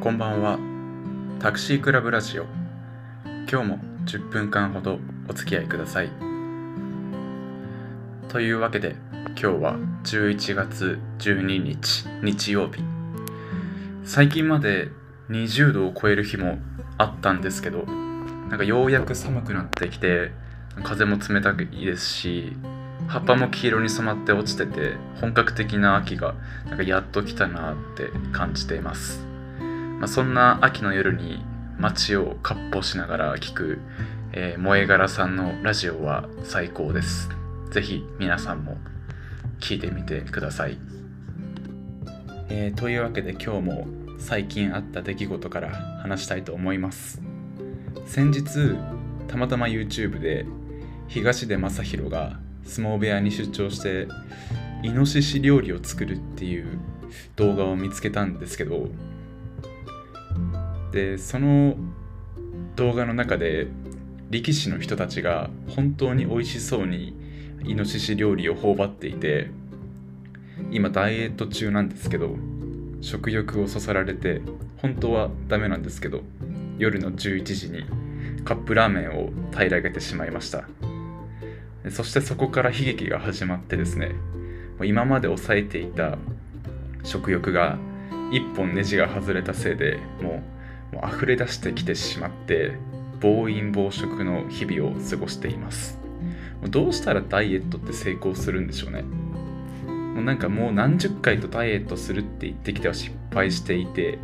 こんばんは。タクシークラブラジオ。今日も10分間ほどお付き合いください。というわけで今日は11月12日日曜日。最近まで20度を超える日もあったんですけどなんかようやく寒くなってきて風も冷たくいですし葉っぱも黄色に染まって落ちてて本格的な秋がなんかやっと来たなって感じています、まあ、そんな秋の夜に街を割烹しながら聞く、えー、萌え柄さんのラジオは最高です。ぜひ皆さんも聞いてみてください、えー、というわけで今日も最近あった出来事から話したいと思います。先日たまたま YouTube で東出昌大が相撲部屋に出張してイノシシ料理を作るっていう動画を見つけたんですけどでその動画の中で力士の人たちが本当に美味しそうにイノシシ料理を頬張っていて今ダイエット中なんですけど食欲をそそられて本当はダメなんですけど夜の11時にカップラーメンを平らげてしまいました。そしてそこから悲劇が始まってですね今まで抑えていた食欲が一本ネジが外れたせいでもうもう溢れ出してきてしまって暴飲暴食の日々を過ごしています。どうしたらダイエットって成功するんでしょうね。もうなんかもう何十回とダイエットするって言ってきては失敗していて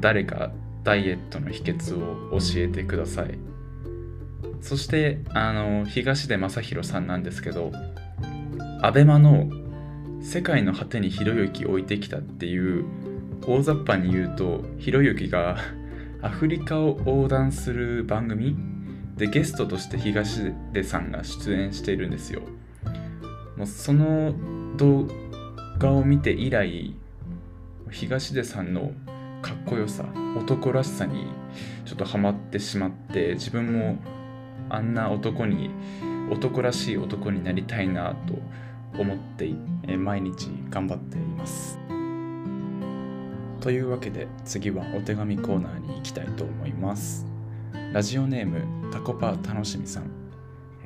誰かダイエットの秘訣を教えてください。そしてあの東出昌大さんなんですけど abema の「世界の果てにひろゆき置いてきた」っていう大雑把に言うとひろゆきがアフリカを横断する番組。でゲストとして東出さんが出演しているんですよ。もうその動画を見て以来東出さんのかっこよさ男らしさにちょっとハマってしまって自分もあんな男に男らしい男になりたいなと思って毎日頑張っています。というわけで次はお手紙コーナーに行きたいと思います。ラジオネームタコパー楽しみさん。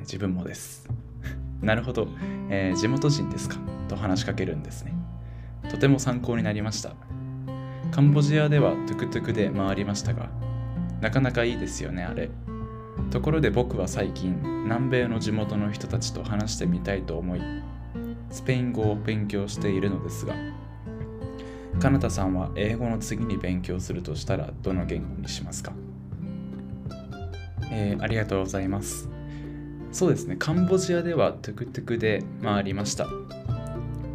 自分もです。なるほど、えー、地元人ですか？と話しかけるんですね。とても参考になりました。カンボジアではトゥクトゥクで回りましたがなかなかいいですよねあれ。ところで僕は最近南米の地元の人たちと話してみたいと思いスペイン語を勉強しているのですがかなたさんは英語の次に勉強するとしたらどの言語にしますか？えー、ありがとうございます。そうですね。カンボジアではトゥクトゥクで回りました。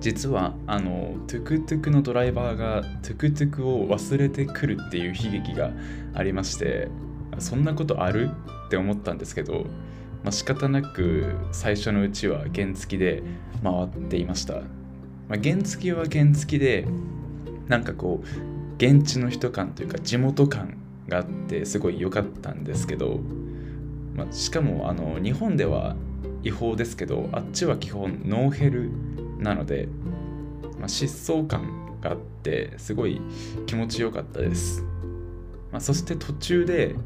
実はあのトゥクトゥクのドライバーがトゥクトゥクを忘れてくるっていう悲劇がありましてそんなことある？って思ったんですけど、まあ、仕方なく最初のうちは原付で回っていました、まあ、原付は原付でなんかこう現地の人感というか地元感があってすごい良かったんですけど、まあ、しかもあの日本では違法ですけどあっちは基本ノーヘルなので、まあ、疾走感があってすごい気持ちよかったです、まあ、そして途中で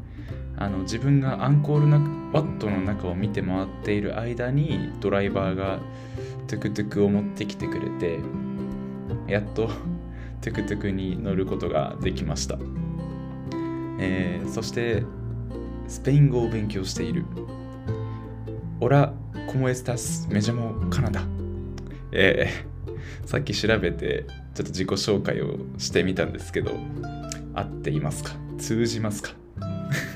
あの自分がアンコールなワットの中を見て回っている間にドライバーがトゥクトゥクを持ってきてくれてやっとトゥクトゥクに乗ることができました、えー、そしてスペイン語を勉強している。オラコモエスタスメジャモカナダ。えー、さっき調べてちょっと自己紹介をしてみたんですけど合っていますか？通じますか？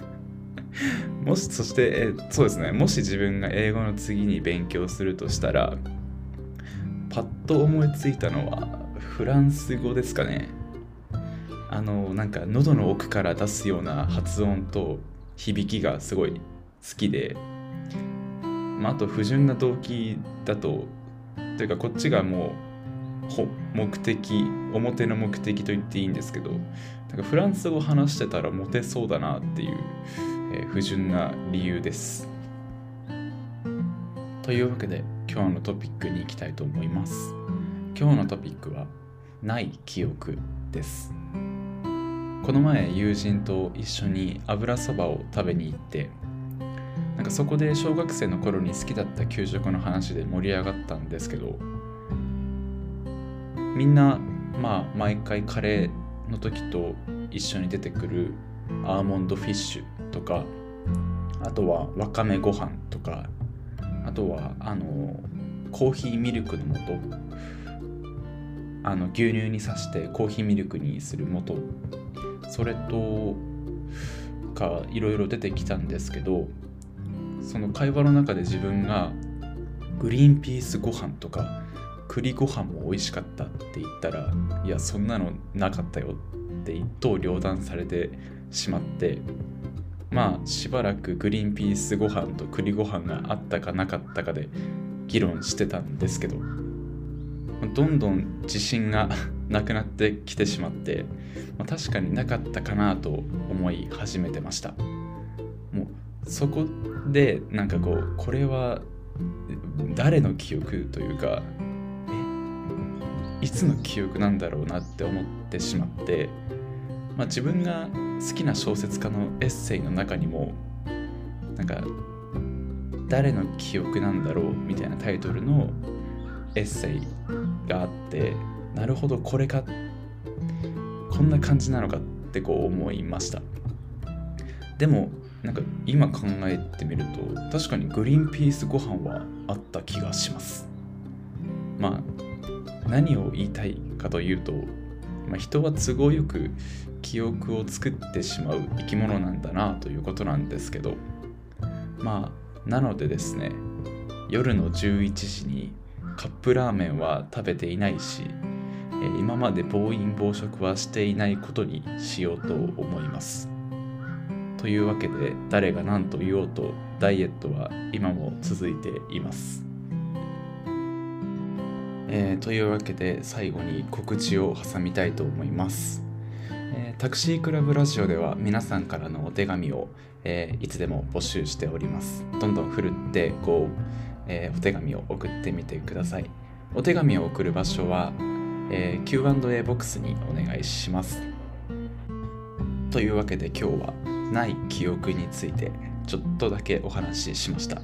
もしそして、えそうですね。もし自分が英語の次に勉強するとしたらパッと思いついたのはフランス語ですかね。あのなんか喉の奥から出すような発音と響きがすごい好きで、まあ、あと不純な動機だとというかこっちがもう目的表の目的と言っていいんですけどなんかフランス語話してたらモテそうだなっていう、えー、不純な理由です。というわけで今日のトピックに行きたいと思います。今日のトピックはない記憶です。この前友人と一緒に油そばを食べに行ってなんかそこで小学生の頃に好きだった給食の話で盛り上がったんですけどみんなまあ毎回カレーの時と一緒に出てくるアーモンドフィッシュとかあとはわかめご飯とかあとはあのコーヒーミルクの素あの牛乳に刺してコーヒーミルクにする素それとかいろいろ出てきたんですけどその会話の中で自分がグリーンピースご飯とか栗ご飯も美味しかったって言ったらいやそんなのなかったよって一刀両断されてしまってまあしばらくグリーンピースご飯と栗ご飯があったかなかったかで議論してたんですけどどんどん自信がなくなってきてしまって、まあ、確かになかったかなと思い始めてました。もうそこでなんかこうこれは誰の記憶というかえいつの記憶なんだろうなって思ってしまって、まあ、自分が好きな小説家のエッセイの中にもなんか誰の記憶なんだろうみたいなタイトルのエッセイがあってなるほどこれかこんな感じなのかってこう思いました。でもなんか今考えてみると確かにグリーンピースご飯はあった気がします。まあ何を言いたいかというと、まあ、人は都合よく記憶を作ってしまう生き物なんだなということなんですけどまあなのでですね夜の11時にカップラーメンは食べていないし今まで暴飲暴食はしていないことにしようと思います。というわけで誰が何と言おうとダイエットは今も続いています。えー、というわけで最後に告知を挟みたいと思います。えー、タクシークラブラジオでは皆さんからのお手紙を、えー、いつでも募集しております。どんどん振るってこうえー、お手紙を送ってみてください。お手紙を送る場所は、えー、Q&A ボックスにお願いします。というわけで今日はない記憶についてちょっとだけお話ししました。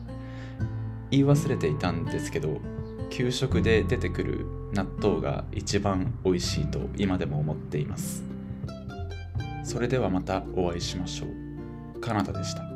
言い忘れていたんですけど、給食で出てくる納豆が一番美味しいと今でも思っています。それではまたお会いしましょう。カナダでした。